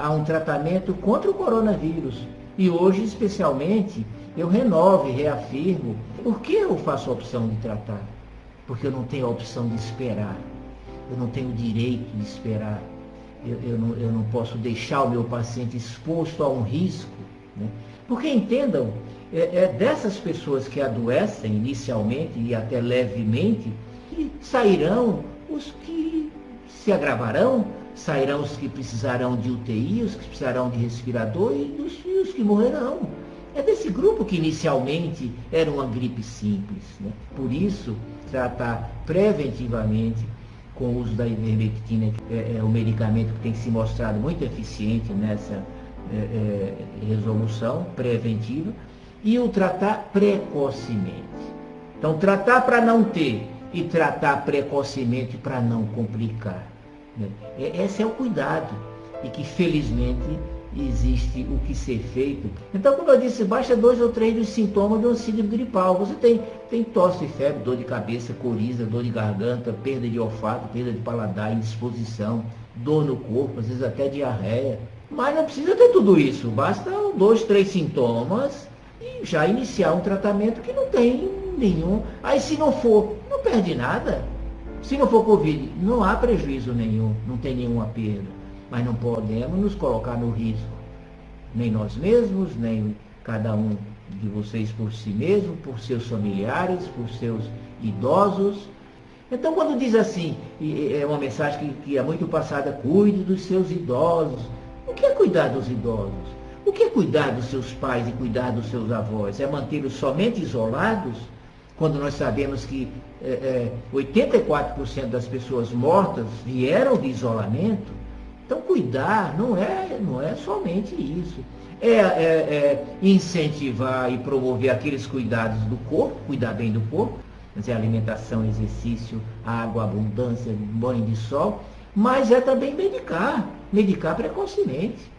há um tratamento contra o coronavírus. E hoje, especialmente, eu renovo e reafirmo. Por que eu faço a opção de tratar? Porque eu não tenho a opção de esperar. Eu não tenho o direito de esperar. Eu, eu, não, eu não posso deixar o meu paciente exposto a um risco. Né? Porque entendam, é, é dessas pessoas que adoecem inicialmente e até levemente, que sairão os que se agravarão, sairão os que precisarão de UTI, os que precisarão de respirador e os, e os que morrerão. É desse grupo que inicialmente era uma gripe simples. Né? Por isso, tratar preventivamente com o uso da ivermectina, que é, é um medicamento que tem se mostrado muito eficiente nessa é, é, resolução preventiva, e o tratar precocemente. Então, tratar para não ter e tratar precocemente para não complicar. Né? Esse é o cuidado e que felizmente existe o que ser feito. Então, como eu disse, basta dois ou três dos sintomas de um síndrome gripal. Você tem, tem tosse, febre, dor de cabeça, coriza, dor de garganta, perda de olfato, perda de paladar, indisposição, dor no corpo, às vezes até diarreia. Mas não precisa ter tudo isso. Basta dois, três sintomas e já iniciar um tratamento que não tem nenhum. Aí se não for, não perde nada. Se não for Covid, não há prejuízo nenhum, não tem nenhuma perda. Mas não podemos nos colocar no risco. Nem nós mesmos, nem cada um de vocês por si mesmo, por seus familiares, por seus idosos. Então quando diz assim, é uma mensagem que, que é muito passada, cuide dos seus idosos. O que é cuidar dos idosos? O que é cuidar dos seus pais e cuidar dos seus avós? É mantê-los somente isolados? Quando nós sabemos que é, é, 84% das pessoas mortas vieram de isolamento? Então, cuidar não é, não é somente isso. É, é, é, incentivar e promover aqueles cuidados do corpo, cuidar bem do corpo, dizer, alimentação, exercício, água, abundância, banho de sol, mas é também medicar, medicar precocemente.